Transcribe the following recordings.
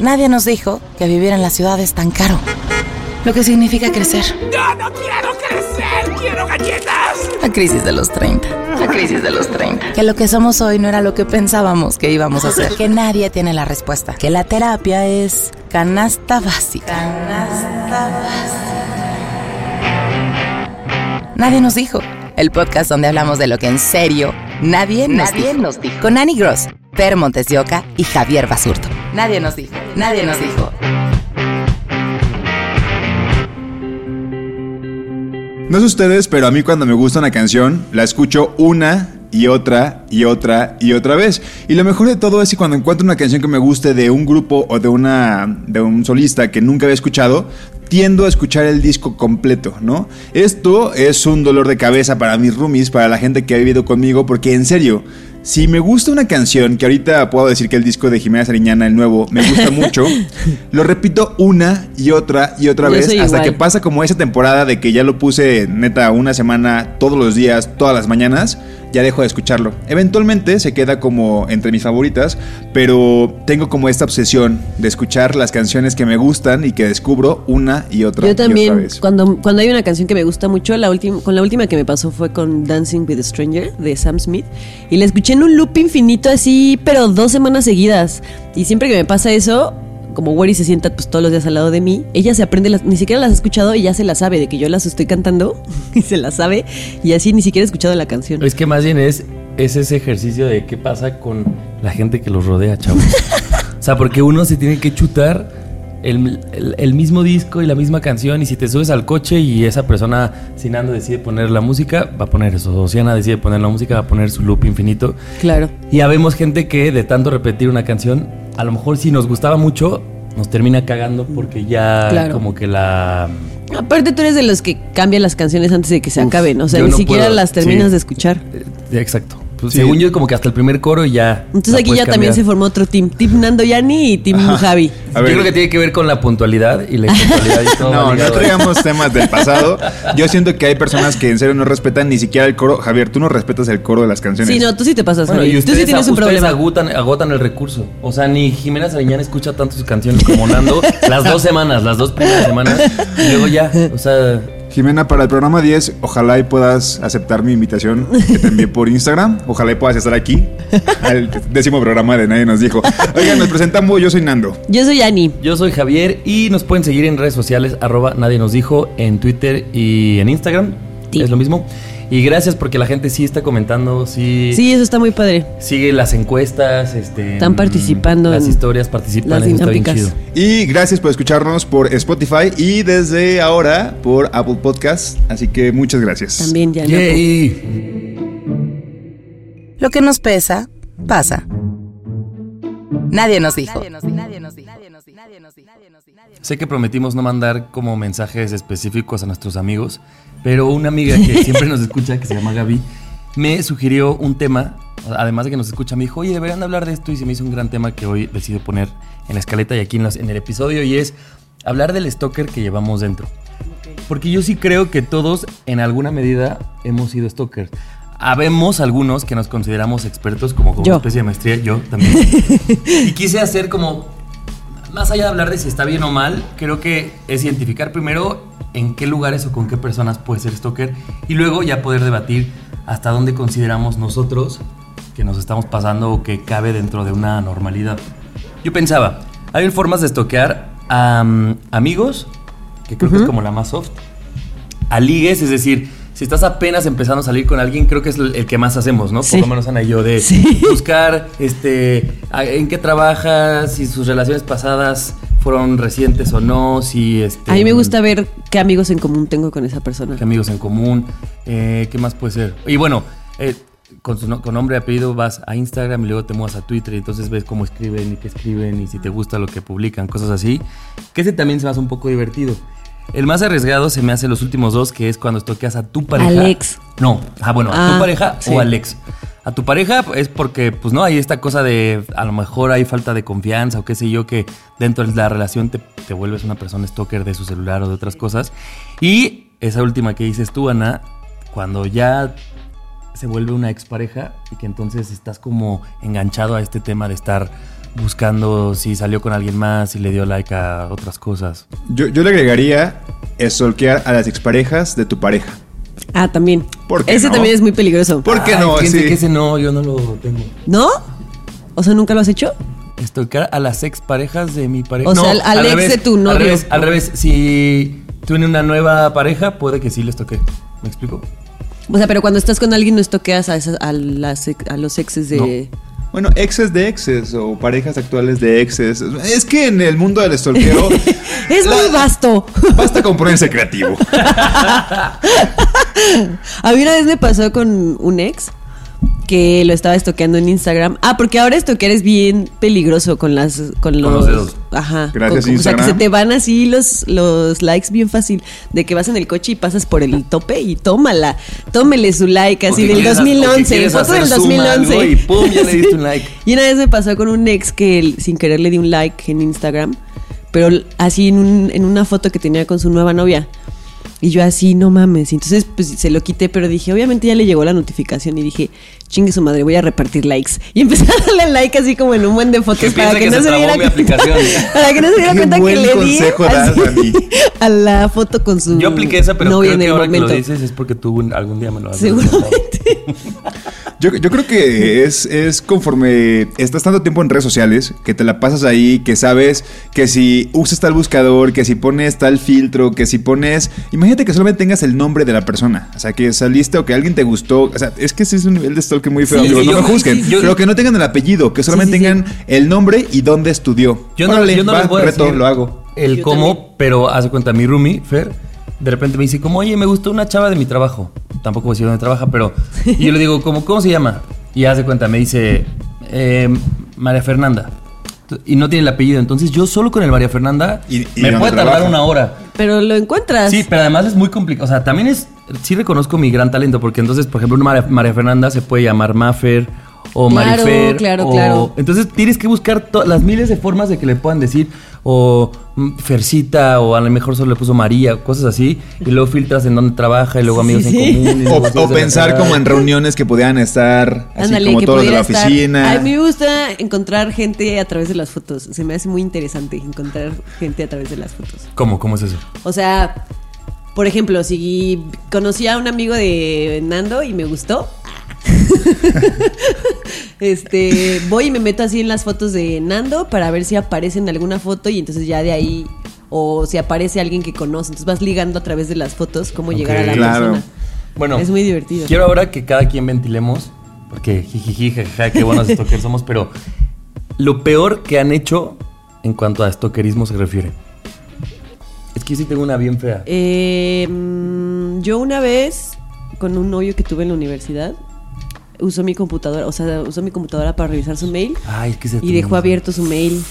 Nadie nos dijo que vivir en la ciudad es tan caro. Lo que significa crecer. ¡Yo no quiero crecer! ¡Quiero galletas! La crisis de los 30. La crisis de los 30. Que lo que somos hoy no era lo que pensábamos que íbamos a ser. Que nadie tiene la respuesta. Que la terapia es canasta básica. Canasta básica. Nadie nos dijo. El podcast donde hablamos de lo que en serio nadie, nos, Nadie dijo. nos dijo. Con Annie Gross, Per Montes de Oca y Javier Basurto. Nadie nos dijo. Nadie nos dijo. No sé ustedes, pero a mí cuando me gusta una canción, la escucho una y otra y otra y otra vez. Y lo mejor de todo es que cuando encuentro una canción que me guste de un grupo o de una de un solista que nunca había escuchado, tiendo a escuchar el disco completo, ¿no? Esto es un dolor de cabeza para mis roomies, para la gente que ha vivido conmigo, porque en serio, si me gusta una canción, que ahorita puedo decir que el disco de Jimena Sariñana, el nuevo, me gusta mucho, lo repito una y otra y otra Yo vez hasta igual. que pasa como esa temporada de que ya lo puse neta una semana todos los días, todas las mañanas, ya dejo de escucharlo. Eventualmente se queda como entre mis favoritas, pero tengo como esta obsesión de escuchar las canciones que me gustan y que descubro una y otra Yo y otra también, vez. cuando, cuando hay una canción que me gusta mucho, la última, con la última que me pasó fue con Dancing with a Stranger de Sam Smith. Y la escuché en un loop infinito así, pero dos semanas seguidas. Y siempre que me pasa eso, como Wari se sienta pues todos los días al lado de mí, ella se aprende, las, ni siquiera las ha escuchado y ya se las sabe, de que yo las estoy cantando y se las sabe. Y así ni siquiera he escuchado la canción. Es que más bien es, es ese ejercicio de qué pasa con la gente que los rodea, chavos. o sea, porque uno se tiene que chutar el, el- el mismo disco y la misma canción. Y si te subes al coche y esa persona, Sinando, decide poner la música, va a poner eso. O Siana decide poner la música, va a poner su loop infinito. Claro. Y ya vemos gente que de tanto repetir una canción, a lo mejor si nos gustaba mucho, nos termina cagando porque ya Claro. como que la... Aparte tú eres de los que cambian las canciones antes de que se Uf, acaben, o sea, ni no siquiera puedo, las terminas sí. de escuchar. eh, Exacto. Pues Sí. Según yo, como que hasta el primer coro y ya. Entonces aquí ya también se formó otro team, Team Nando Yani y Team Javi. A Yo ver. creo que tiene que ver con la puntualidad y la impuntualidad y todo. No, no traigamos temas del pasado. Yo siento que hay personas que en serio no respetan ni siquiera el coro. Javier, tú no respetas el coro de las canciones. Sí, no, tú sí te pasas, Bueno, y Tú ustedes, sí tienes un problema. agotan, agotan el recurso. O sea, ni Jimena Sariñán escucha tanto sus canciones como Nando las dos semanas, las dos primeras semanas. Y luego ya, o sea, Jimena, para el programa 10, ojalá y puedas aceptar mi invitación que te envié por Instagram. Ojalá y puedas estar aquí al décimo programa de Nadie nos dijo. Oigan, nos presentamos, yo soy Nando. Yo soy Yani. yo soy Javier y nos pueden seguir en redes sociales, arroba nadie nos dijo, en Twitter y en Instagram. Es lo mismo. Y gracias porque la gente sí está comentando, sí, Sí, eso está muy padre. sigue las encuestas, este, Están mm, participando Las en historias participan, las eso está bien dinámicas. chido. Y gracias por escucharnos por Spotify y desde ahora por Apple Podcast. Así que muchas gracias. También ya. Yay. Lo que nos pesa, pasa. Nadie nos dijo. Sé que prometimos no mandar como mensajes específicos a nuestros amigos, pero una amiga que siempre nos escucha, que se llama Gaby, me sugirió un tema, además de que nos escucha, me dijo, oye, deberían de hablar de esto y se me hizo un gran tema que hoy decido poner en la escaleta y aquí en, el episodio y es hablar del stalker que llevamos dentro. Porque yo sí creo que todos en alguna medida hemos sido stalkers. Habemos algunos que nos consideramos expertos como como especie de maestría, yo también. y quise hacer como más allá de hablar de si está bien o mal, creo que es identificar primero en qué lugares o con qué personas puede ser stalker y luego ya poder debatir hasta dónde consideramos nosotros que nos estamos pasando o que cabe dentro de una normalidad. Yo pensaba, hay formas de stalkear a amigos, que creo que es como la más soft, a ligues, es decir, si estás apenas empezando a salir con alguien, creo que es el el que más hacemos, ¿no? Sí. Por lo menos Ana y yo, de Sí. buscar este, en qué trabajas, si sus relaciones pasadas fueron recientes o no, si este, A mí me gusta ver qué amigos en común tengo con esa persona. qué amigos en común, eh, qué más puede ser. Y bueno, eh, con su con nombre y apellido vas a Instagram y luego te muevas a Twitter y entonces ves cómo escriben y qué escriben y si te gusta lo que publican, cosas así. Que ese también se me hace un poco divertido. El más arriesgado se me hace los últimos dos, que es cuando toqueas a tu pareja. Alex. No, ah, bueno, a Ah, tu pareja sí. o Alex. A tu pareja es porque, pues no, hay esta cosa de, a lo mejor hay falta de confianza o qué sé yo, que dentro de la relación te, te vuelves una persona stalker de su celular o de otras cosas. Y esa última que dices tú, Ana, cuando ya se vuelve una expareja y que entonces estás como enganchado a este tema de estar buscando si salió con alguien más, si le dio like a otras cosas. Yo, yo le agregaría stalkear a las exparejas de tu pareja. Ah, también. ¿Por qué Ese no? también es muy peligroso. ¿Por qué Ay, no? Sí. que ese no, yo no lo tengo. ¿No? O sea, ¿nunca lo has hecho? Estocar a las exparejas de mi pareja. O sea, al- al ex de tu Al novio. revés, al revés. Si tiene una nueva pareja, puede que sí les toque. ¿Me explico? O sea, pero cuando estás con alguien no estoqueas a, esas- a, las ex- a los exes de... Bueno, exes de exes o parejas actuales de exes. Es que en el mundo del stalkeo Es muy vasto. basta con ponerse creativo. A mí una vez me pasó con un ex que lo estaba estoqueando en Instagram. Ah, porque ahora estoquear es bien peligroso con las con los, los dedos. Ajá. Gracias, con- O sea, que se te van así los los likes bien fácil de que vas en el coche y pasas por el tope y tómala. Tómele su like así del quieres- o que 2011, quieres foto del zoom a 2011. algo y pum, ya le diste un like. Y una vez me pasó con un ex que él, sin querer le di un like en Instagram, pero así en, un- en una foto que tenía con su nueva novia. Y yo así, no mames. Y entonces pues se lo quité, pero dije, obviamente ya le llegó la notificación y dije, chingue su madre, voy a repartir likes. Y empecé a darle like así como en un buen de fotos Que para que, que no se diera cuenta. para que no se diera Qué cuenta que le di así a la foto con su Yo apliqué esa, pero creo en que el ahora que momento. lo dices es porque tú algún día me lo has Seguramente. Yo, yo creo que es, es conforme estás tanto tiempo en redes sociales, que te la pasas ahí, que sabes que si usas tal buscador, que si pones tal filtro, que si pones... Imagínate que solamente tengas el nombre de la persona. O sea, que saliste o que alguien te gustó. O sea, es que ese es un nivel de stalker muy feo. Sí, amigos, sí, no yo- me juzguen. sí, sí, yo- pero que no tengan el apellido, que solamente sí, sí. tengan el nombre y dónde estudió. Yo no, Órale, yo no va, les voy a reto, decir lo hago. el Yo cómo, también. pero hace cuenta, mi roomie, Fer, de repente me dice, como, oye, me gustó una chava de mi trabajo. Tampoco voy a decir dónde trabaja, pero... Y yo le digo, como, ¿cómo se llama? Y hace cuenta, me dice, eh, María Fernanda. Y no tiene el apellido. Entonces yo solo con el María Fernanda ¿Y- y me puede tardar trabaja? una hora. Pero lo encuentras. Sí, pero además es muy complicado. O sea, también es. Sí reconozco mi gran talento, porque entonces, por ejemplo, una María, María Fernanda se puede llamar Maffer o Claro, Marifer. claro, o- claro. Entonces tienes que buscar las miles de formas de que le puedan decir, o mm, Fercita, o a lo mejor solo le puso María, cosas así, y luego filtras en dónde trabaja, y luego amigos sí. en común. O, pensar como en reuniones que pudieran estar así como que todos de la estar- oficina. A mí me gusta encontrar gente a través de las fotos. Se me hace muy interesante encontrar gente a través de las fotos. ¿Cómo? ¿Cómo es eso? O sea, por ejemplo, si conocí a un amigo de Nando y me gustó. este, voy y me meto así en las fotos de Nando para ver si aparece en alguna foto y entonces ya de ahí o si aparece alguien que conoce, entonces vas ligando a través de las fotos cómo llegar a la. Claro. persona. Bueno, Es muy divertido. Quiero ahora que cada quien ventilemos, porque jijiji, jajaja, qué buenos stalkers somos, pero lo peor que han hecho en cuanto a stalkerismo se refiere. Es que yo sí tengo una bien fea. Eh, mm, yo una vez, con un novio que tuve en la universidad, usó mi computadora, o sea, usó mi computadora para revisar su mail Ay, es que se y dejó abierto su mail.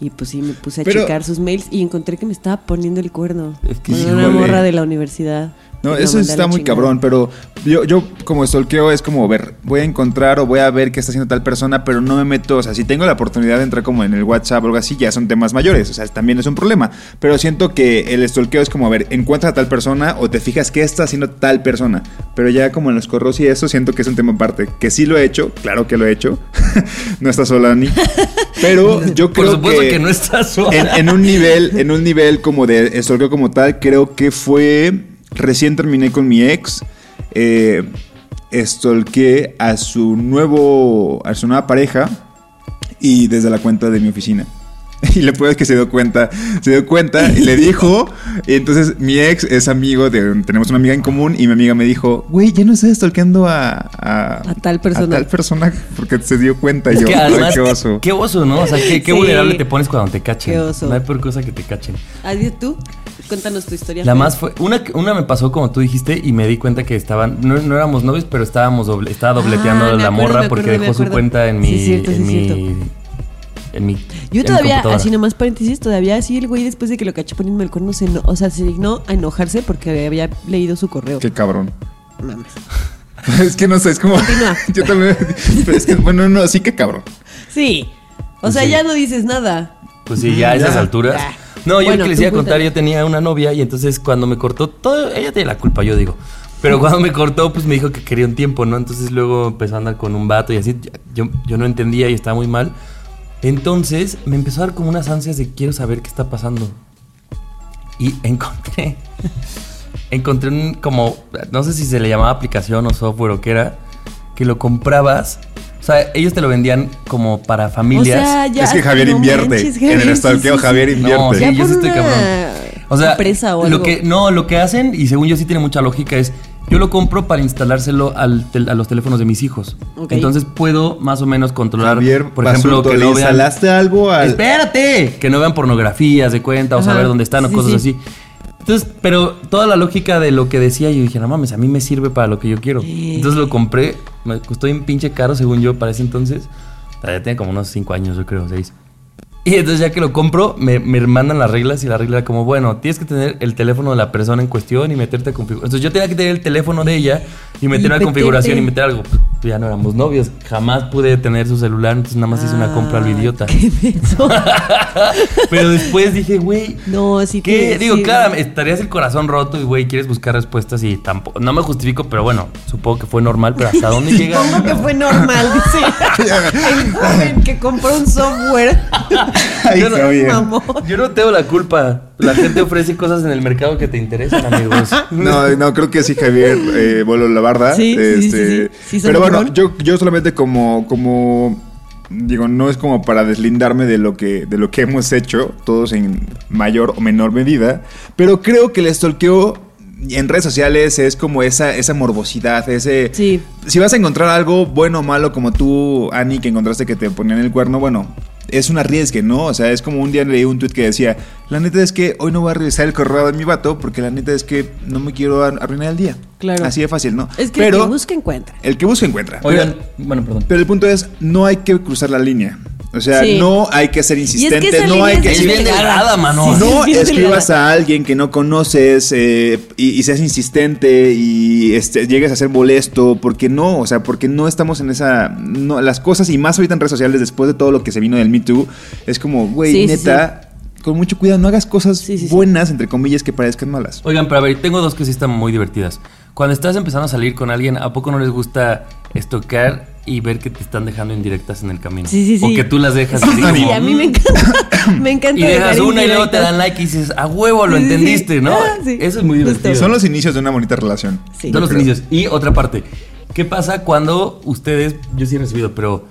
Y pues sí, me puse a Pero- checar sus mails y encontré que me estaba poniendo el cuerno. Es que con sí, una híjole. morra de la universidad. No, eso está muy chingada. cabrón, pero yo, yo como stalkeo es como ver, voy a encontrar o voy a ver qué está haciendo tal persona, pero no me meto, o sea, si tengo la oportunidad de entrar como en el WhatsApp o algo así, ya son temas mayores, o sea, también es un problema, pero siento que el stalkeo es como, a ver, encuentras a tal persona o te fijas qué está haciendo tal persona, pero ya como en los corros y eso, siento que es un tema aparte, que sí lo he hecho, claro que lo he hecho, no está sola ni, pero yo Por creo supuesto que, no estás sola. en, en un nivel, en un nivel como de stalkeo como tal, creo que fue recién terminé con mi ex. Eh, stalkeé a su nuevo, a su nueva pareja y desde la cuenta de mi oficina. Y lo peor es que se dio cuenta, se dio cuenta y le dijo, y entonces mi ex es amigo de, tenemos una amiga en común y mi amiga me dijo, güey, ya no estás stalkeando a, a, A tal persona." A tal persona porque se dio cuenta y yo, que "Ay, además, qué oso. qué oso, ¿no? O sea, qué, qué Sí. vulnerable te pones cuando te cachen. Qué oso. No hay peor cosa que te cachen. Adiós tú. Cuéntanos tu historia. La más fue. Una, una me pasó como tú dijiste y me di cuenta que estaban. No, no éramos novios, pero estábamos doble, estaba dobleteando Ah, la acuerdo, morra porque dejó su cuenta en mi. Sí, cierto, sí, en mi. cierto. En mi. Yo todavía, así nomás paréntesis, todavía así el güey después de que lo caché poniendo el cuerno se, eno- o sea, se dignó a enojarse porque había leído su correo. Qué cabrón. Mames. es que no sé, es como. Continúa. yo también. Pero es que, bueno, no, sí que cabrón. Sí. O sea, Sí. ya no dices nada. Pues sí, ya a esas alturas. Ya. No, yo Bueno, que les iba a contar, cuéntame. yo tenía una novia y entonces cuando me cortó, todo, ella tiene la culpa, yo digo. Pero cuando me cortó, pues me dijo que quería un tiempo, ¿no? Entonces luego empezó a andar con un vato y así. Yo, yo no entendía y estaba muy mal. Entonces me empezó a dar como unas ansias de quiero saber qué está pasando. Y encontré. encontré un como. No sé si se le llamaba aplicación o software o qué era. Que lo comprabas. O sea, ellos te lo vendían como para familias. O sea, ya. es que Javier no invierte. manches, en el stalkeo sí, sí, Javier invierte. No, sí, yo sí estoy cabrón. O sea, empresa o lo algo. que no, lo que hacen y según yo sí tiene mucha lógica es yo lo compro para instalárselo al tel- a los teléfonos de mis hijos. Ok. Entonces puedo más o menos controlar, Javier, por ejemplo, que ¿le no vean instalaste algo al. Espérate, que no vean pornografías de cuenta o saber dónde están o cosas sí. así. Entonces, pero toda la lógica de lo que decía, yo dije, no mames, a mí me sirve para lo que yo quiero. Entonces lo compré, me costó un pinche caro según yo para ese entonces. Ya tiene como unos 5 años, yo creo, 6. Y entonces ya que lo compro, me, me mandan las reglas y la regla era como, bueno, tienes que tener el teléfono de la persona en cuestión y meterte a configuración. Entonces yo tenía que tener el teléfono de ella y meter Y una meterte. configuración y meter algo. Pues, ya no éramos novios, jamás pude tener su celular, entonces nada más hice una compra al Ah, idiota. qué. Pero después dije, güey, No, sí ¿Qué? que- Digo, sí, claro, estarías el corazón roto y, güey, quieres buscar respuestas y tampoco. No me justifico, pero bueno, supongo que fue normal, pero ¿hasta dónde llega? Supongo que fue normal, dice. El joven que compró un software. Ay, Yo no- Javier. Mamón. Yo no tengo la culpa. La gente ofrece cosas en el mercado que te interesan, amigos. No, no, creo que sí, Javier, eh, Bolo la barda. Sí, sí, sí, Este, sí, sí. Sí, son pero bueno, yo, yo solamente como, como, digo, no es como para deslindarme de lo que, de lo que hemos hecho, todos en mayor o menor medida, pero creo que el stalkeo en redes sociales es como esa, esa morbosidad, ese... Sí. Si vas a encontrar algo bueno o malo como tú, Ani, que encontraste que te ponían el cuerno, bueno, es un arriesgue, ¿no? O sea, es como un día leí un tweet que decía, la neta es que hoy no voy a revisar el correo de mi vato porque la neta es que no me quiero ar- arruinar el día. Claro. Así de fácil, ¿no? Es que Pero el que busca encuentra. el que busca encuentra. Oigan, bueno, perdón. Pero el punto es, no hay que cruzar la línea. O sea, Sí. no hay que ser es insistente, que no hay que Es bien delgada, mano. Sí, sí, no es escribas delgada. a alguien que no conoces eh, y, y seas insistente y este, llegues a ser molesto, porque no, o sea, porque no estamos en esa... No, las cosas, y más ahorita en redes sociales, después de todo lo que se vino del Me Too, es como, güey, Sí, sí, neta, con mucho cuidado, no hagas cosas Sí, sí, sí. buenas, entre comillas, que parezcan malas. Oigan, pero a ver, tengo dos que sí están muy divertidas. Cuando estás empezando a salir con alguien, ¿a poco no les gusta estoquear y ver que te están dejando indirectas en el camino? Sí, sí, sí. O que tú las dejas Sí, así sí, como, sí, a mí me encanta. me encanta. Y dejas dejar una y luego te dan like y dices, a huevo, lo Sí, sí, sí. entendiste, ¿no? Ah, sí. Eso es muy Justo. divertido. Son los inicios de una bonita relación. Sí. Son los creo. inicios. Y otra parte, ¿qué pasa cuando ustedes, yo sí he recibido, pero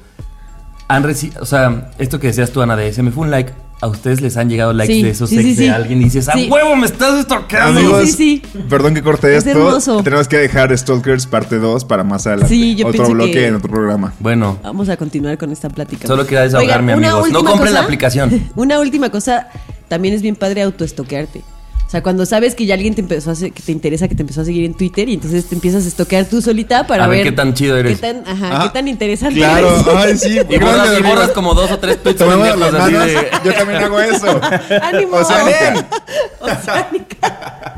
han recibido, o sea, esto que decías tú, Ana, de se me fue un like, a ustedes les han llegado likes Sí, de esos sí, ex sí, de sí. alguien y dices, ¡a Sí. huevo, me estás estoqueando! Amigos, sí, sí. perdón que corte Es esto. hermoso. Tenemos que dejar Stalkers parte 2 para más adelante. Sí, yo Otro bloque que- en otro programa. Bueno, Vamos a continuar con esta plática. Solo quería desahogarme, amigos. No compren la aplicación. Una última cosa, también es bien padre autoestoquearte. O sea, cuando sabes que ya alguien te empezó a que te interesa, que te empezó a seguir en Twitter y entonces te empiezas a estoquear tú solita para A ver ver, qué tan chido eres. Qué tan, ajá, Ah, qué tan interesante Claro, eres. ay, sí. y borras, y borras como dos o tres tweets pendejos así de... Yo también hago eso. ¡Ánimo! Oceánica. Oceánica.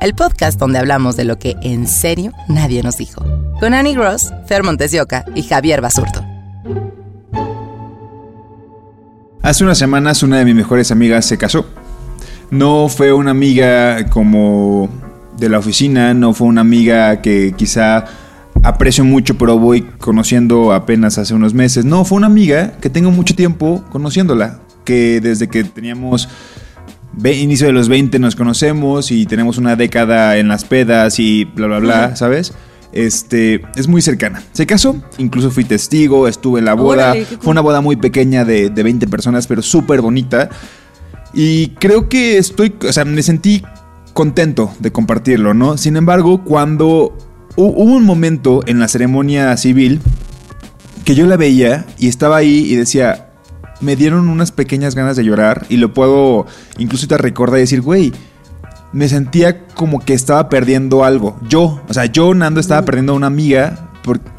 El podcast donde hablamos de lo que en serio nadie nos dijo. Con Annie Gross, Fer Montesioca y Javier Basurto. Hace unas semanas una de mis mejores amigas se casó. No fue una amiga como de la oficina, no fue una amiga que quizá aprecio mucho pero voy conociendo apenas hace unos meses. No, fue una amiga que tengo mucho tiempo conociéndola, que desde que teníamos inicio de los 20 nos conocemos y tenemos una década en las pedas y bla bla bla, ¿sabes? Este, es muy cercana. Se casó, incluso fui testigo, estuve en la boda. Órale, cool. Fue una boda muy pequeña de, de 20 personas, pero súper bonita. Y creo que estoy, o sea, me sentí contento de compartirlo, ¿no? Sin embargo, cuando hu- hubo un momento en la ceremonia civil que yo la veía y estaba ahí y decía, me dieron unas pequeñas ganas de llorar y lo puedo incluso te recordar y decir, güey, me sentía como que estaba perdiendo algo. Yo, o sea, yo, Nando, estaba perdiendo a una amiga,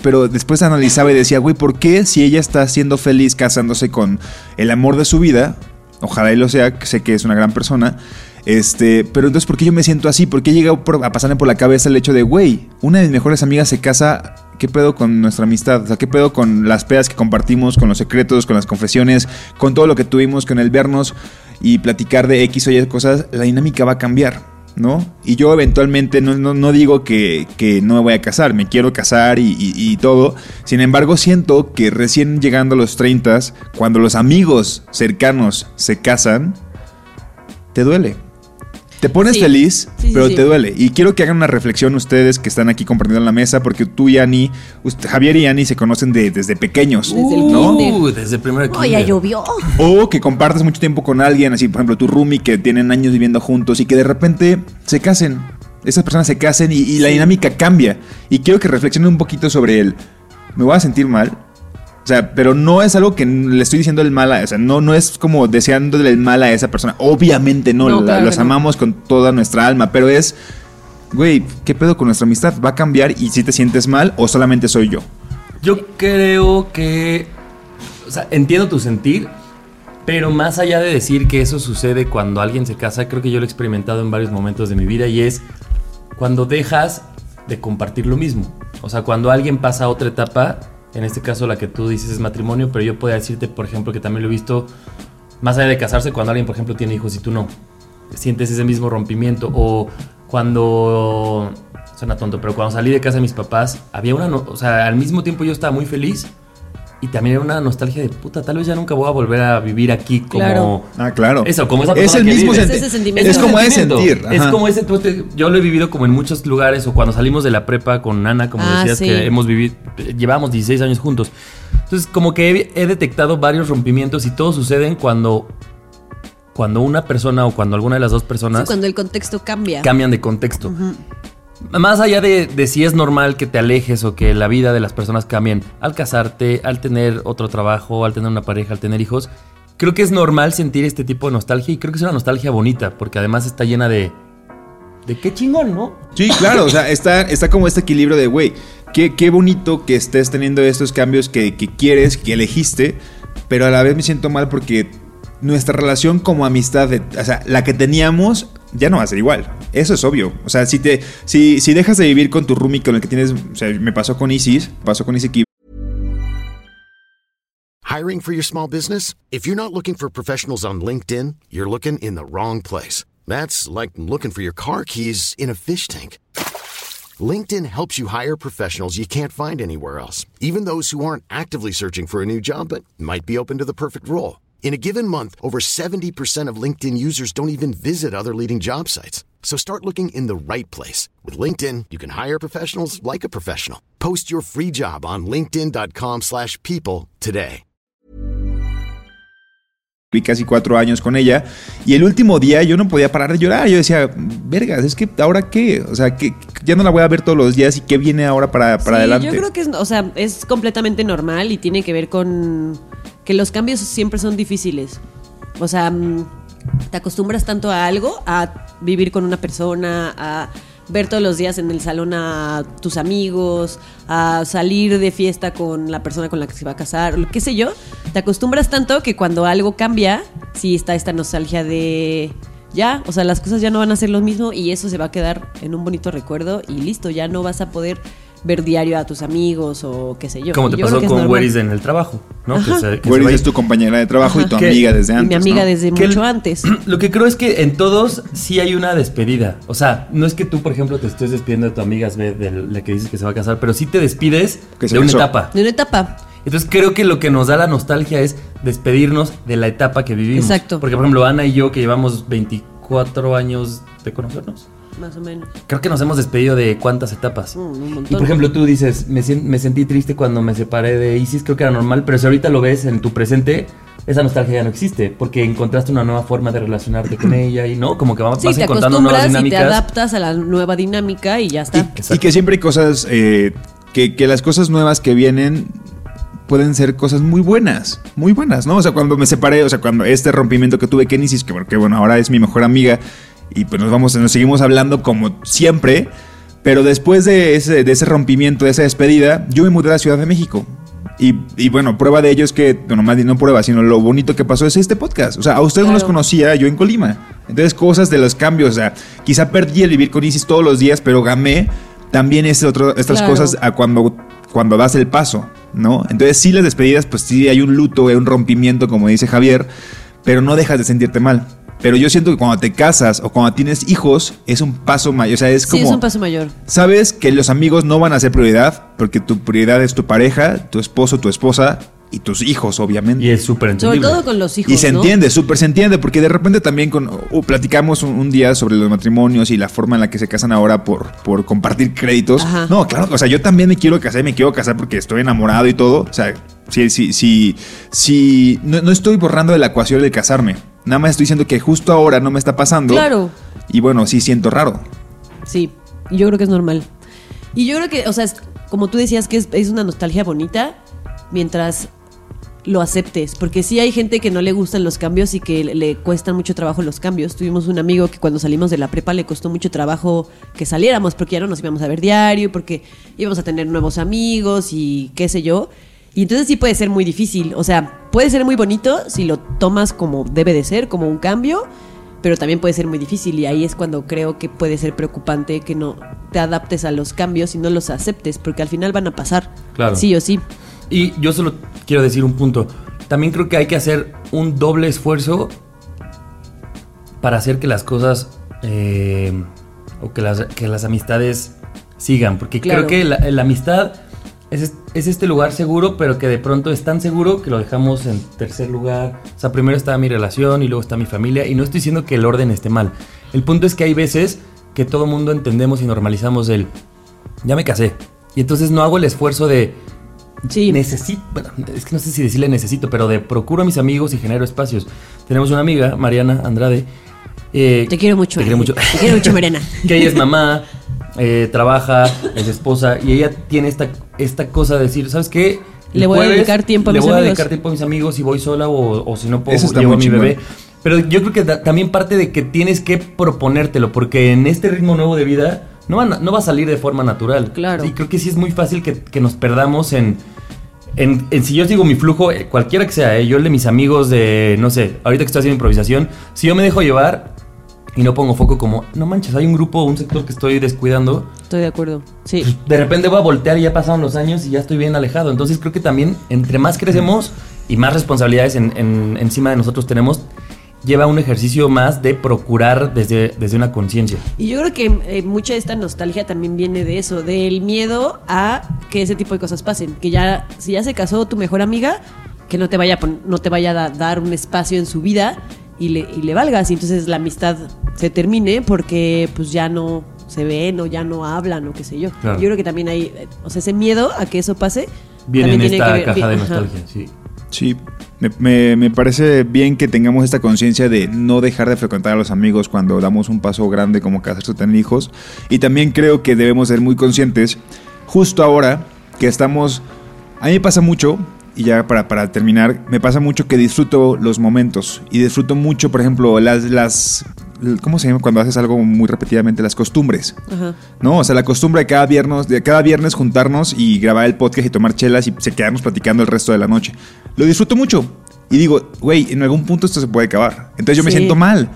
pero después analizaba y decía, güey, ¿por qué si ella está siendo feliz casándose con el amor de su vida? Ojalá y lo sea, sé que es una gran persona. Este, pero entonces, ¿por qué yo me siento así? ¿Por qué llega a pasarme por la cabeza el hecho de, güey, una de mis mejores amigas se casa ¿Qué pedo con nuestra amistad? O sea, ¿qué pedo con las pedas que compartimos, con los secretos, con las confesiones, con todo lo que tuvimos, con el vernos y platicar de X o Y cosas? La dinámica va a cambiar, ¿no? Y yo eventualmente no, digo que, no me voy a casar, me quiero casar y, y, todo. Sin embargo, siento que recién llegando a los 30, cuando los amigos cercanos se casan, te duele. Te pones feliz, pero te duele. Y quiero que hagan una reflexión ustedes que están aquí compartiendo en la mesa, porque tú y Ani, Javier y Ani se conocen desde pequeños. Desde el ¿no? Uh, desde el primer Oh, ya llovió. O que compartes mucho tiempo con alguien, así, por ejemplo, tu roomie que tienen años viviendo juntos y que de repente se casen. Esas personas se casen y, y la dinámica cambia. Y quiero que reflexionen un poquito sobre el. ¿Me voy a sentir mal? O sea, pero no es algo que le estoy diciendo el mal a, o sea, no, no es como deseándole el mal a esa persona. Obviamente no, los amamos con toda nuestra alma, pero es, güey, ¿qué pedo con nuestra amistad? ¿Va a cambiar y si te sientes mal o solamente soy yo? Yo creo que, o sea, entiendo tu sentir, pero más allá de decir que eso sucede cuando alguien se casa, creo que yo lo he experimentado en varios momentos de mi vida y es cuando dejas de compartir lo mismo. O sea, cuando alguien pasa a otra etapa en este caso la que tú dices es matrimonio, pero yo podría decirte, por ejemplo, que también lo he visto más allá de casarse, cuando alguien, por ejemplo, tiene hijos y tú no. Sientes ese mismo rompimiento. O cuando. Suena tonto, pero cuando salí de casa de mis papás, había una. O sea, al mismo tiempo yo estaba muy feliz y también era una nostalgia de puta, tal vez ya nunca voy a volver a vivir aquí como. Claro. Ah, claro. Eso, como esa Es el mismo sentimiento. Es, como ese sentir. Es como ese. yo lo he vivido como en muchos lugares, o cuando salimos de la prepa con Nana, como ah, decías, que hemos vivido. Llevamos 16 años juntos. Entonces, como que he, detectado varios rompimientos y todos suceden cuando. Cuando una persona o cuando alguna de las dos personas. cuando el contexto cambia. Cambian de contexto. Más allá de, si es normal que te alejes o que la vida de las personas cambien al casarte, al tener otro trabajo, al tener una pareja, al tener hijos, creo que es normal sentir este tipo de nostalgia y creo que es una nostalgia bonita porque además está llena de... De qué chingón, ¿no? Sí, claro, o sea, está, está como este equilibrio de, güey, qué, qué bonito que estés teniendo estos cambios que, que quieres, que elegiste, pero a la vez me siento mal porque nuestra relación como amistad, o sea, la que teníamos ya no va a ser igual. Eso es obvio. O sea, si te si, si dejas de vivir con tu roomie con el que tienes, o sea, me pasó con Isis, pasó con Isis Hiring for your small business? If you're not looking for professionals on LinkedIn, you're looking in the wrong place. That's like looking for your car keys in a fish tank. LinkedIn helps you hire professionals you can't find anywhere else, even those who aren't actively searching for a new job but might be open to the perfect role. In a given month, over 70% of LinkedIn users don't even visit other leading job sites. So start looking in the right place. With LinkedIn, you can hire professionals like a professional. Post your free job on linkedin.com slash people today. Vi casi cuatro años con ella y el último día yo no podía parar de llorar. Yo decía, vergas, es que ahora qué? O sea, que ya no la voy a ver todos los días y qué viene ahora para, para adelante. Yo creo que es, o sea, es completamente normal y tiene que ver con que los cambios siempre son difíciles. O sea, mm, te acostumbras tanto a algo, a vivir con una persona, a ver todos los días en el salón a tus amigos, a salir de fiesta con la persona con la que se va a casar, qué sé yo. Te acostumbras tanto que cuando algo cambia, sí está esta nostalgia de ya, o sea, las cosas ya no van a ser lo mismo y eso se va a quedar en un bonito recuerdo y listo, ya no vas a poder ver diario a tus amigos o qué sé yo. Como te pasó con Weris en el trabajo, ¿no? Weris es tu compañera de trabajo y tu amiga desde antes. mi amiga desde mucho antes. Lo que creo es que en todos sí hay una despedida. O sea, no es que tú, por ejemplo, te estés despidiendo de tu amiga de la que dices que se va a casar, pero sí te despides de una etapa. De una etapa. Entonces creo que lo que nos da la nostalgia es despedirnos de la etapa que vivimos. Exacto. Porque, por ejemplo, Ana y yo, que llevamos 24 años de conocernos más o menos. Creo que nos hemos despedido de cuántas etapas. Mm, un montón. Y por ejemplo, tú dices, me, me sentí triste cuando me separé de Isis, creo que era normal, pero si ahorita lo ves en tu presente, esa nostalgia ya no existe, porque encontraste una nueva forma de relacionarte con ella y no, como que vamos, sí, vas te encontrando nuevas dinámicas. Y te adaptas a la nueva dinámica y ya está. Y, que siempre hay cosas, eh, que, que las cosas nuevas que vienen pueden ser cosas muy buenas, muy buenas, ¿no? O sea, cuando me separé, o sea, cuando este rompimiento que tuve con Isis, que, que bueno, ahora es mi mejor amiga y pues nos vamos, nos seguimos hablando como siempre, pero después de ese, de ese rompimiento, de esa despedida, yo me mudé a la Ciudad de México. Y, bueno, prueba de ello es que, bueno, más no prueba, sino lo bonito que pasó es este podcast. O sea, a ustedes no los conocía yo en Colima. Entonces, cosas de los cambios. O sea, quizá perdí el vivir con Isis todos los días, pero gamé también es otro, estas cosas a cuando, cuando das el paso, ¿no? Entonces, sí, las despedidas, pues sí hay un luto, hay un rompimiento, como dice Javier, pero no dejas de sentirte mal. Pero yo siento que cuando te casas o cuando tienes hijos es un paso mayor. O sea, es como. Sí, es un paso mayor. Sabes que los amigos no van a ser prioridad porque tu prioridad es tu pareja, tu esposo, tu esposa y tus hijos, obviamente. Y es súper entendible. Sobre todo con los hijos. Y se entiende, súper se entiende, porque de repente también con, uh, platicamos un, día sobre los matrimonios y la forma en la que se casan ahora por, por compartir créditos. No, claro, o sea, yo también me quiero casar, me quiero casar porque estoy enamorado y todo. O sea, sí, sí, sí, sí, no, no estoy borrando de la ecuación de casarme. Nada más estoy diciendo que justo ahora no me está pasando. Claro. Y bueno, sí siento raro. Sí, yo creo que es normal. Y yo creo que, o sea, como tú decías, que es, una nostalgia bonita mientras lo aceptes, porque sí hay gente que no le gustan los cambios y que le cuestan mucho trabajo los cambios. Tuvimos un amigo que cuando salimos de la prepa le costó mucho trabajo que saliéramos, porque ya no nos íbamos a ver diario, porque íbamos a tener nuevos amigos y qué sé yo. Y entonces sí puede ser muy difícil. O sea, puede ser muy bonito si lo tomas como debe de ser, como un cambio, pero también puede ser muy difícil. Y ahí es cuando creo que puede ser preocupante que no te adaptes a los cambios y no los aceptes, porque al final van a pasar. Claro. Sí o sí. Y yo solo quiero decir un punto. También creo que hay que hacer un doble esfuerzo para hacer que las cosas eh, o que las, que las amistades sigan. Porque creo que la, la amistad es, este lugar seguro, pero que de pronto es tan seguro que lo dejamos en tercer lugar. O sea, primero está mi relación y luego está mi familia. Y no estoy diciendo que el orden esté mal. El punto es que hay veces que todo mundo entendemos y normalizamos el, ya me casé. Y entonces no hago el esfuerzo de... Sí. Necesito, bueno, es que no sé si decirle necesito, pero de procuro a mis amigos y genero espacios. Tenemos una amiga, Mariana Andrade. Eh, te quiero mucho. Te quiero mucho. Te quiero mucho, Mariana. que ella es mamá, eh, trabaja, es esposa y ella tiene esta, esta cosa de decir, ¿sabes qué? Le voy a dedicar tiempo a mis amigos. Le voy a dedicar tiempo a mis amigos si voy sola o, si no puedo llevo a mi bebé. Pero yo creo que también parte de que tienes que proponértelo, porque en este ritmo nuevo de vida no va, no va a salir de forma natural. Claro. Y creo que sí es muy fácil que, nos perdamos en, en, si yo sigo mi flujo, eh, cualquiera que sea, eh, yo el de mis amigos de, no sé, ahorita que estoy haciendo improvisación, si yo me dejo llevar, y no pongo foco como, no manches, hay un grupo, un sector que estoy descuidando. Estoy de acuerdo, sí. Pues, de repente voy a voltear y ya pasaron los años y ya estoy bien alejado. Entonces creo que también entre más crecemos y más responsabilidades en, encima de nosotros tenemos, lleva un ejercicio más de procurar desde, desde una conciencia. Y yo creo que eh, mucha de esta nostalgia también viene de eso, del miedo a que ese tipo de cosas pasen. Que ya, si ya se casó tu mejor amiga, que no te vaya no te vaya a dar un espacio en su vida y le, y le valgas. Y entonces la amistad se termine porque pues ya no se ven o ya no hablan o qué sé yo. Yo creo que también hay, o sea, ese miedo a que eso pase. Viene en esta caja de nostalgia, sí. Sí, me, me, parece bien que tengamos esta conciencia de no dejar de frecuentar a los amigos cuando damos un paso grande como casarse o tener hijos. Y también creo que debemos ser muy conscientes, justo ahora que estamos... A mí me pasa mucho y ya para, para, terminar, me pasa mucho que disfruto los momentos y disfruto mucho, por ejemplo, las, las ¿cómo se llama cuando haces algo muy repetidamente? Las costumbres. ¿No? O sea, la costumbre de cada viernes, de cada viernes juntarnos y grabar el podcast y tomar chelas y se quedarnos platicando el resto de la noche. Lo disfruto mucho. Y digo, güey, en algún punto esto se puede acabar. Entonces yo me siento mal.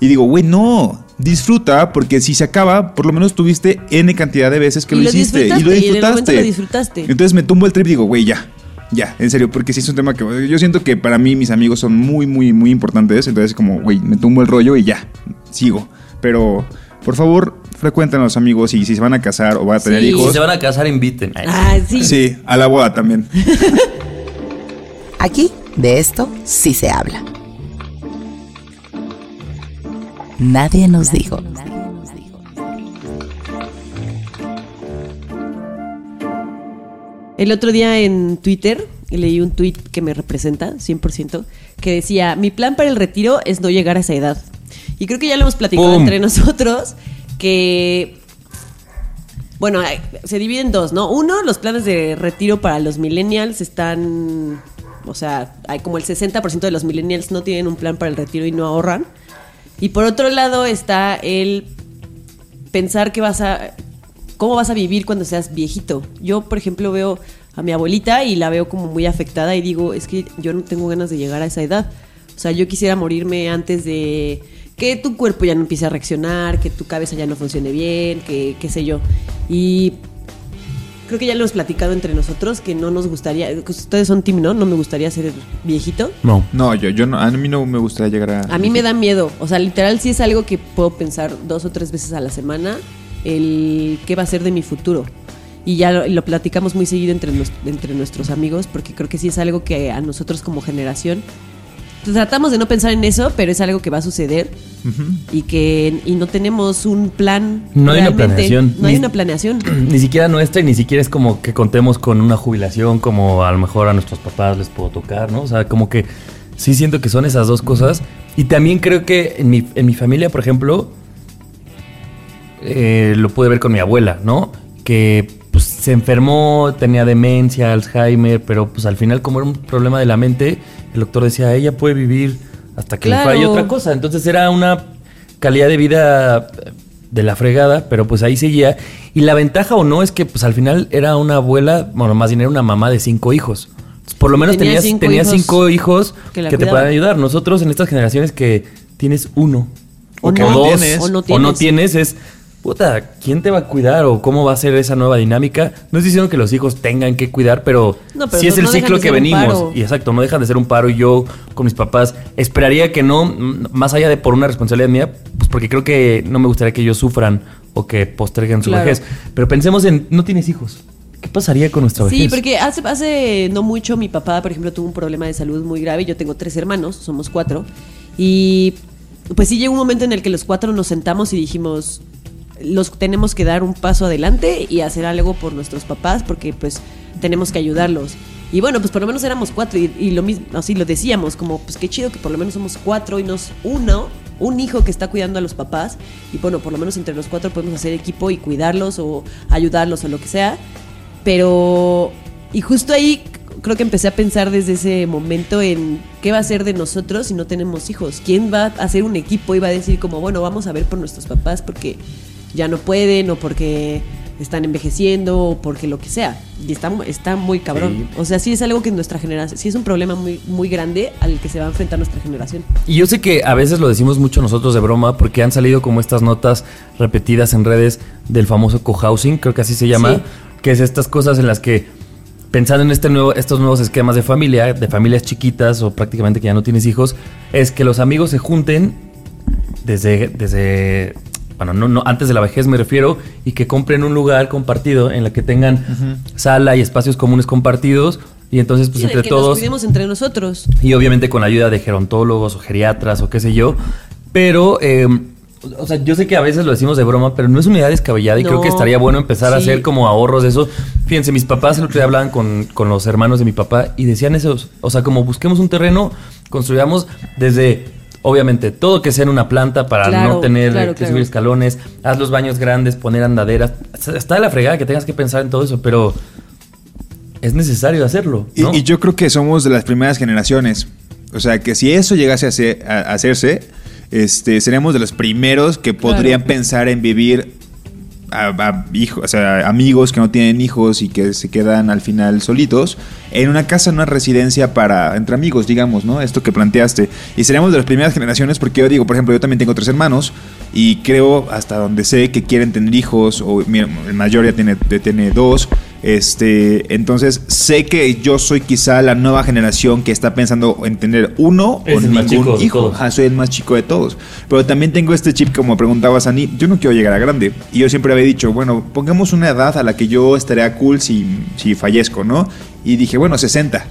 Y digo, güey, no, disfruta, porque si se acaba, por lo menos tuviste N cantidad de veces que lo, hiciste y lo disfrutaste. Y lo disfrutaste. Entonces me tumbo el trip y digo, güey, ya, ya, en serio, porque sí es un tema que yo siento que para mí mis amigos son muy, muy, muy importantes. Entonces, como, güey, me tumbo el rollo y ya, sigo. Pero, por favor, frecuenten a los amigos y si se van a casar o van a tener hijos. Si se van a casar, inviten. Ah, sí. Sí, a la boda también. Aquí, de esto sí se habla. Nadie nos dijo. El otro día en Twitter leí un tweet que me representa 100%, que decía, mi plan para el retiro es no llegar a esa edad. Y creo que ya lo hemos platicado entre nosotros, que Bueno, se divide en dos, ¿no? Uno, los planes de retiro para los millennials están. O sea, hay como el 60% de los millennials no tienen un plan para el retiro y no ahorran. Y por otro lado está el pensar que vas a. ¿Cómo vas a vivir cuando seas viejito? Yo, por ejemplo, veo a mi abuelita y la veo como muy afectada y digo, es que yo no tengo ganas de llegar a esa edad. O sea, yo quisiera morirme antes de que tu cuerpo ya no empiece a reaccionar, que tu cabeza ya no funcione bien, que qué sé yo. Y creo que ya lo hemos platicado entre nosotros que no nos gustaría, ustedes son team, ¿no? No me gustaría ser viejito. No. No, yo, yo no, a mí no me gustaría llegar a... A mí me da miedo, o sea, literal sí es algo que puedo pensar dos o tres veces a la semana, el qué va a ser de mi futuro. Y ya lo, lo platicamos muy seguido entre, entre nuestros amigos, porque creo que sí es algo que a nosotros como generación tratamos de no pensar en eso, pero es algo que va a suceder y que y no tenemos un plan. No hay una planeación. No hay una planeación. Ni siquiera nuestra y ni siquiera es como que contemos con una jubilación como a lo mejor a nuestros papás les puedo tocar, ¿no? O sea, como que sí siento que son esas dos cosas. Y también creo que en mi, en mi familia, por ejemplo, eh, lo pude ver con mi abuela, ¿no? Que pues, se enfermó, tenía demencia, Alzheimer, pero pues al final como era un problema de la mente, el doctor decía, ella puede vivir hasta que le falle otra cosa. Entonces era una calidad de vida de la fregada, pero pues ahí seguía. Y la ventaja o no es que pues al final era una abuela, bueno, más bien era una mamá de cinco hijos. por lo menos tenía tenías, cinco, hijos que, te puedan ayudar. Nosotros en estas generaciones que tienes uno o, dos o no tienes, o no tienes es puta, ¿quién te va a cuidar o cómo va a ser esa nueva dinámica? No estoy diciendo que los hijos tengan que cuidar, pero, si es el ciclo que venimos. Y exacto, no dejan de ser un paro. Y yo con mis papás esperaría que no, más allá de por una responsabilidad mía, pues porque creo que no me gustaría que ellos sufran o que posterguen su vejez. Pero pensemos en, no tienes hijos. ¿Qué pasaría con nuestra vejez? Sí, porque hace, hace no mucho mi papá, por ejemplo, tuvo un problema de salud muy grave. Yo tengo tres hermanos, somos cuatro. Y pues sí llegó un momento en el que los cuatro nos sentamos y dijimos, los tenemos que dar un paso adelante y hacer algo por nuestros papás porque pues tenemos que ayudarlos. Y bueno, pues por lo menos éramos cuatro y, lo mismo, así lo decíamos, como pues qué chido que por lo menos somos cuatro y nos uno, un hijo que está cuidando a los papás y bueno, por lo menos entre los cuatro podemos hacer equipo y cuidarlos o ayudarlos o lo que sea. Pero, y justo ahí creo que empecé a pensar desde ese momento en qué va a ser de nosotros si no tenemos hijos. ¿Quién va a hacer un equipo y va a decir como, bueno, vamos a ver por nuestros papás porque ya no pueden o porque están envejeciendo o porque lo que sea. Y está, está muy cabrón. O sea, sí es algo que nuestra generación, sí es un problema muy, muy grande al que se va a enfrentar nuestra generación. Y yo sé que a veces lo decimos mucho nosotros de broma porque han salido como estas notas repetidas en redes del famoso cohousing, creo que así se llama, que es estas cosas en las que pensando en este nuevo, estos nuevos esquemas de familia, de familias chiquitas o prácticamente que ya no tienes hijos, es que los amigos se junten desde, desde bueno, no, no, antes de la vejez me refiero, y que compren un lugar compartido en la que tengan sala y espacios comunes compartidos. Y entonces, pues entre todos. Nos entre nosotros. Y obviamente con la ayuda de gerontólogos o geriatras o qué sé yo. Pero, eh, o sea, yo sé que a veces lo decimos de broma, pero no es una idea descabellada y creo que estaría bueno empezar a hacer como ahorros de eso. Fíjense, mis papás el otro día hablaban con, con los hermanos de mi papá y decían eso. O sea, como busquemos un terreno, construyamos desde Obviamente, todo que sea en una planta para no tener que subir escalones, haz los baños grandes, poner andaderas. Está de la fregada que tengas que pensar en todo eso, pero es necesario hacerlo. Y, yo creo que somos de las primeras generaciones. O sea, que si eso llegase a, hacerse, este, seríamos de los primeros que podrían pensar en vivir a, hijos, o sea, amigos que no tienen hijos y que se quedan al final solitos en una casa, en una residencia para entre amigos, digamos, ¿no? Esto que planteaste. Y seríamos de las primeras generaciones porque yo digo, por ejemplo, yo también tengo tres hermanos y creo hasta donde sé que quieren tener hijos o el mayor ya tiene, tiene dos. Este, entonces sé que yo soy quizá la nueva generación que está pensando en tener uno o ningún hijo. soy el más chico de todos. Pero también tengo este chip, como preguntaba Sani, yo no quiero llegar a grande. Y yo siempre había dicho, bueno, pongamos una edad a la que yo estaría cool si, si fallezco, ¿no? Y dije, bueno, 60.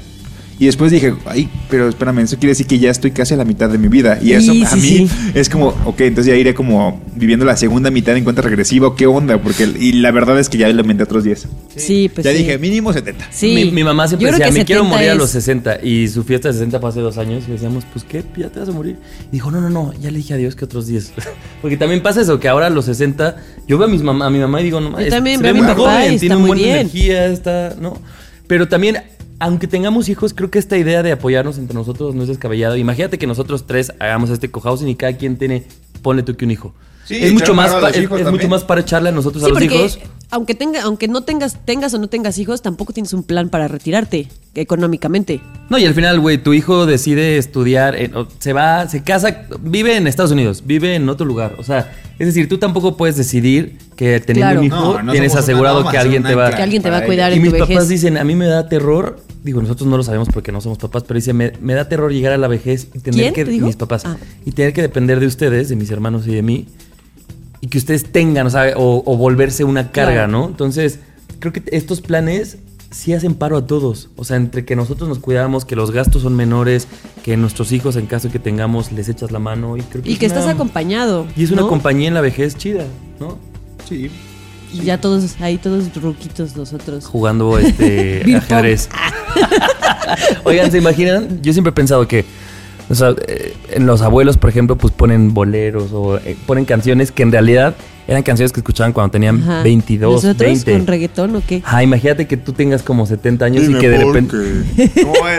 Y después dije, ay, pero espérame, eso quiere decir que ya estoy casi a la mitad de mi vida. Y eso sí, a mí sí. es como, ok, entonces ya iré como viviendo la segunda mitad en cuenta regresiva, qué onda, porque y la verdad es que ya le aumenté otros 10. Sí, pues ya sí. dije, mínimo 70. Sí. Mi, mi mamá siempre Yo creo decía, me quiero 70 morir a es- los 60. Y su fiesta de 60 fue hace dos años. Y decíamos, pues qué, ya te vas a morir. Y dijo, no, no, no, ya le dije adiós que otros 10. Porque también pasa eso, que ahora a los 60, yo veo a, mis mamá, a mi mamá y digo, no, Yo es- también veo ve a mi papá joven, y tiene está un muy buen bien. energía, está, ¿no? Pero también, aunque tengamos hijos, creo que esta idea de apoyarnos entre nosotros no es descabellado. Imagínate que nosotros tres hagamos este cohousing y cada quien tiene, ponle tú que un hijo. Sí, es mucho más, pa- es, mucho más para echarle a nosotros Sí, a los porque hijos. aunque tenga, aunque no tengas, tengas o no tengas hijos, tampoco tienes un plan para retirarte económicamente. No, y al final, güey, tu hijo decide estudiar, en- o se va, se casa, vive en Estados Unidos, vive en otro lugar. O sea, es decir, tú tampoco puedes decidir que teniendo Claro. un hijo No, no tienes asegurado que alguien te va clara Que alguien te va a cuidar Y en mis tu papás vejez. dicen, a mí me da terror, digo, nosotros no lo sabemos porque no somos papás, pero dice, me, me da terror llegar a la vejez y tener ¿Quién que, te dijo? mis papás, Ah. y tener que depender de ustedes, de mis hermanos y de mí, y que ustedes tengan, o sea, o, o volverse una carga, Claro. ¿no? Entonces, creo que estos planes sí hacen paro a todos. O sea, entre que nosotros nos cuidamos, que los gastos son menores, que nuestros hijos, en caso que tengamos, les echas la mano. Y, creo que Y es que una- estás acompañado. Y es una ¿no? compañía en la vejez chida, ¿no? Sí. Y ya todos, ahí todos ruquitos nosotros. Jugando este ajedrez. Oigan, ¿se imaginan? Yo siempre he pensado que o sea, eh, en los abuelos, por ejemplo, pues ponen boleros o eh, ponen canciones que en realidad eran canciones que escuchaban cuando tenían Ajá. 22, ¿Nosotros 20. con reggaetón o qué? Ajá, imagínate que tú tengas como 70 años y que de repente...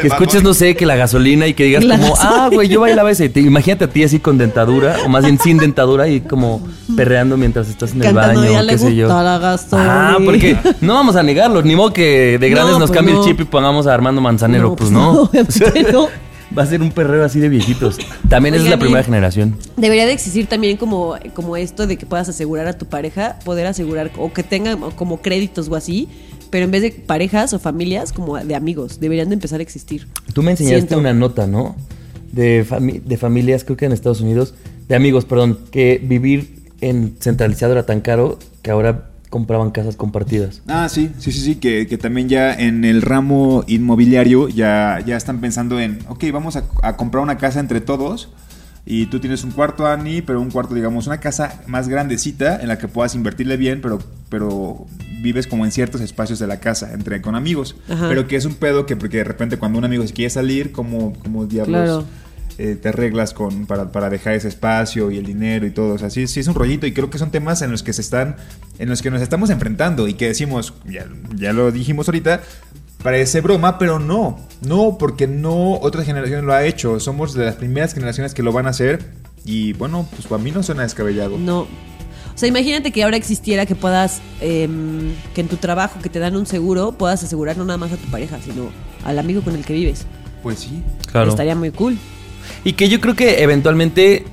Que escuches, no sé, que la gasolina y que digas La como, ah, güey, yo bailaba ese. Te- Imagínate a ti así con dentadura, o más bien sin dentadura y como perreando mientras estás en el Cantando, baño, ya o le qué sé yo. la gasolina. Ah, porque no vamos a negarlo, ni modo que de grandes No, nos pues cambie no. el chip y pongamos a Armando Manzanero, No, pues pues no. no, no. Va a ser un perreo así de viejitos. También esa es la primera generación. Debería de existir también como, como esto de que puedas asegurar a tu pareja, poder asegurar o que tengan como créditos o así, pero en vez de parejas o familias, como de amigos, deberían de empezar a existir. Tú me enseñaste Siento. una nota, ¿no? De, fami- de familias, creo que en Estados Unidos, de amigos, perdón, que vivir en centralizado era tan caro que ahora compraban casas compartidas. Ah, sí, sí, sí, sí, que, que también ya en el ramo inmobiliario ya, ya están pensando en, ok, vamos a, a comprar una casa entre todos y tú tienes un cuarto, Ani, pero un cuarto, digamos, una casa más grandecita en la que puedas invertirle bien, pero, pero vives como en ciertos espacios de la casa, entre con amigos. Ajá. Pero que es un pedo que porque de repente cuando un amigo se quiere salir, como, como diablos... Claro. Eh, te arreglas con, para, para dejar ese espacio y el dinero y todo. O sea, sí, sí es un rollito y creo que son temas en los que se están, en los que nos estamos enfrentando y que decimos, ya, ya lo dijimos ahorita, parece broma, pero no, no, porque no otra generación lo ha hecho. Somos de las primeras generaciones que lo van a hacer y bueno, pues para mí no suena descabellado. No. O sea, imagínate que ahora existiera que puedas, em, que en tu trabajo, que te dan un seguro, puedas asegurar no nada más a tu pareja, sino al amigo con el que vives. Pues sí. Estaría muy cool. Y que yo creo que eventualmente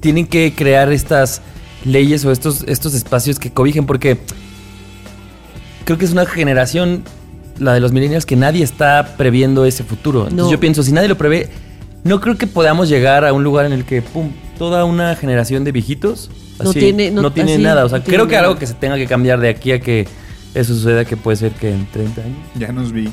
tienen que crear estas leyes o estos, estos espacios que cobijen, porque creo que es una generación, la de los millennials, que nadie está previendo ese futuro. Entonces No. yo pienso, si nadie lo prevé, no creo que podamos llegar a un lugar en el que, pum, toda una generación de viejitos No así, tiene- no- tiene así, nada. O sea, no creo que nada. algo que se tenga que cambiar de aquí a que eso suceda, que puede ser que en 30 años. Ya nos vi.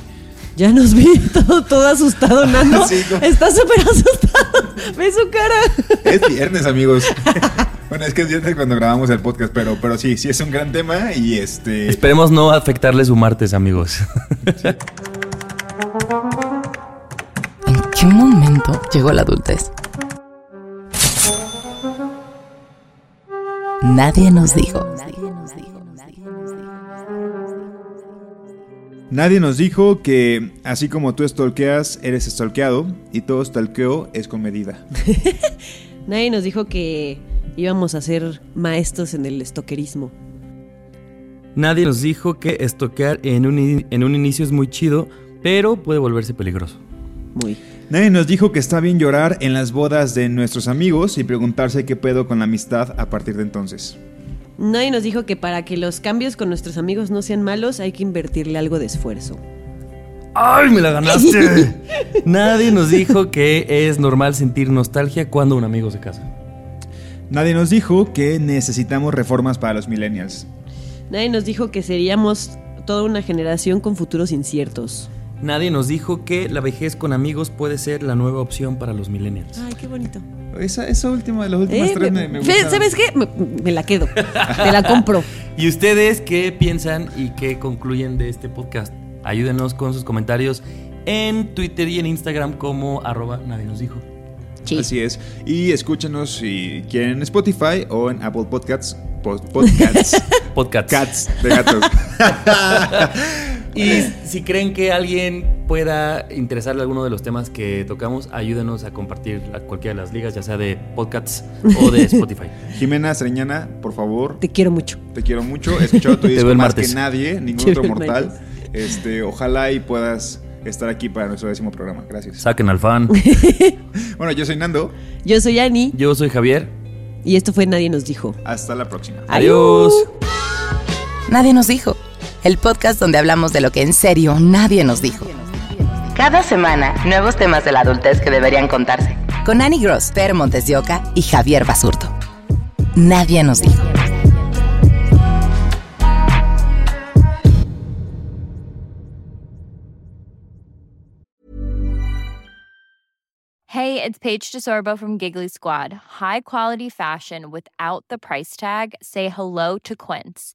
Ya nos vi todo, todo asustado. Sí, como- Está súper asustado. Ve su cara. Es viernes, amigos. bueno, es que es viernes cuando grabamos el podcast, pero, pero sí, sí es un gran tema y este... Esperemos no afectarle su martes, amigos. ¿En qué momento llegó la adultez? Nadie nos dijo. Nadie nos dijo que así como tú stalkeas, eres stalkeado y todo stalkeo es con medida. Nadie nos dijo que íbamos a ser maestros en el estoquerismo. Nadie nos dijo que estoquear en un, en un inicio es muy chido, pero puede volverse peligroso. Muy. Nadie nos dijo que está bien llorar en las bodas de nuestros amigos y preguntarse qué pedo con la amistad a partir de entonces. Nadie nos dijo que para que los cambios con nuestros amigos no sean malos hay que invertirle algo de esfuerzo. ¡Ay, me la ganaste! Nadie nos dijo que es normal sentir nostalgia cuando un amigo se casa. Nadie nos dijo que necesitamos reformas para los millennials. Nadie nos dijo que seríamos toda una generación con futuros inciertos. Nadie nos dijo que la vejez con amigos puede ser la nueva opción para los millennials. Ay, qué bonito. Esa, esa última de las últimas Eh, tres me, me gustaron. ¿Sabes qué? Me, me la quedo. Te la compro. ¿Y ustedes qué piensan y qué concluyen de este podcast? Ayúdenos con sus comentarios en Twitter y en Instagram como arroba nadie nos dijo. Sí. Así es. Y escúchenos si quieren en Spotify o en Apple Podcasts. Pod- podcasts. Podcast. Cats de gatos. Y si creen que alguien pueda interesarle alguno de los temas que tocamos, ayúdenos a compartir a cualquiera de las ligas, ya sea de podcasts o de Spotify. Jimena Sreñana, por favor, Te quiero mucho. te quiero mucho. He escuchado tu disco más martes. que nadie, ningún otro mortal. Este, ojalá y puedas estar aquí para nuestro décimo programa. Gracias. Saquen al fan. Bueno, yo soy Nando. Yo soy Ani Yo soy Javier. y esto fue Nadie nos dijo. Hasta la próxima. Adiós. Nadie nos dijo. El podcast donde hablamos de lo que en serio nadie nos dijo. Cada semana, nuevos temas de la adultez que deberían contarse. Con Annie Gross, Per Montes de Oca y Javier Basurto. Nadie nos dijo. Hey, it's Paige DeSorbo from Giggly Squad. High quality fashion without the price tag. Say hello to Quince.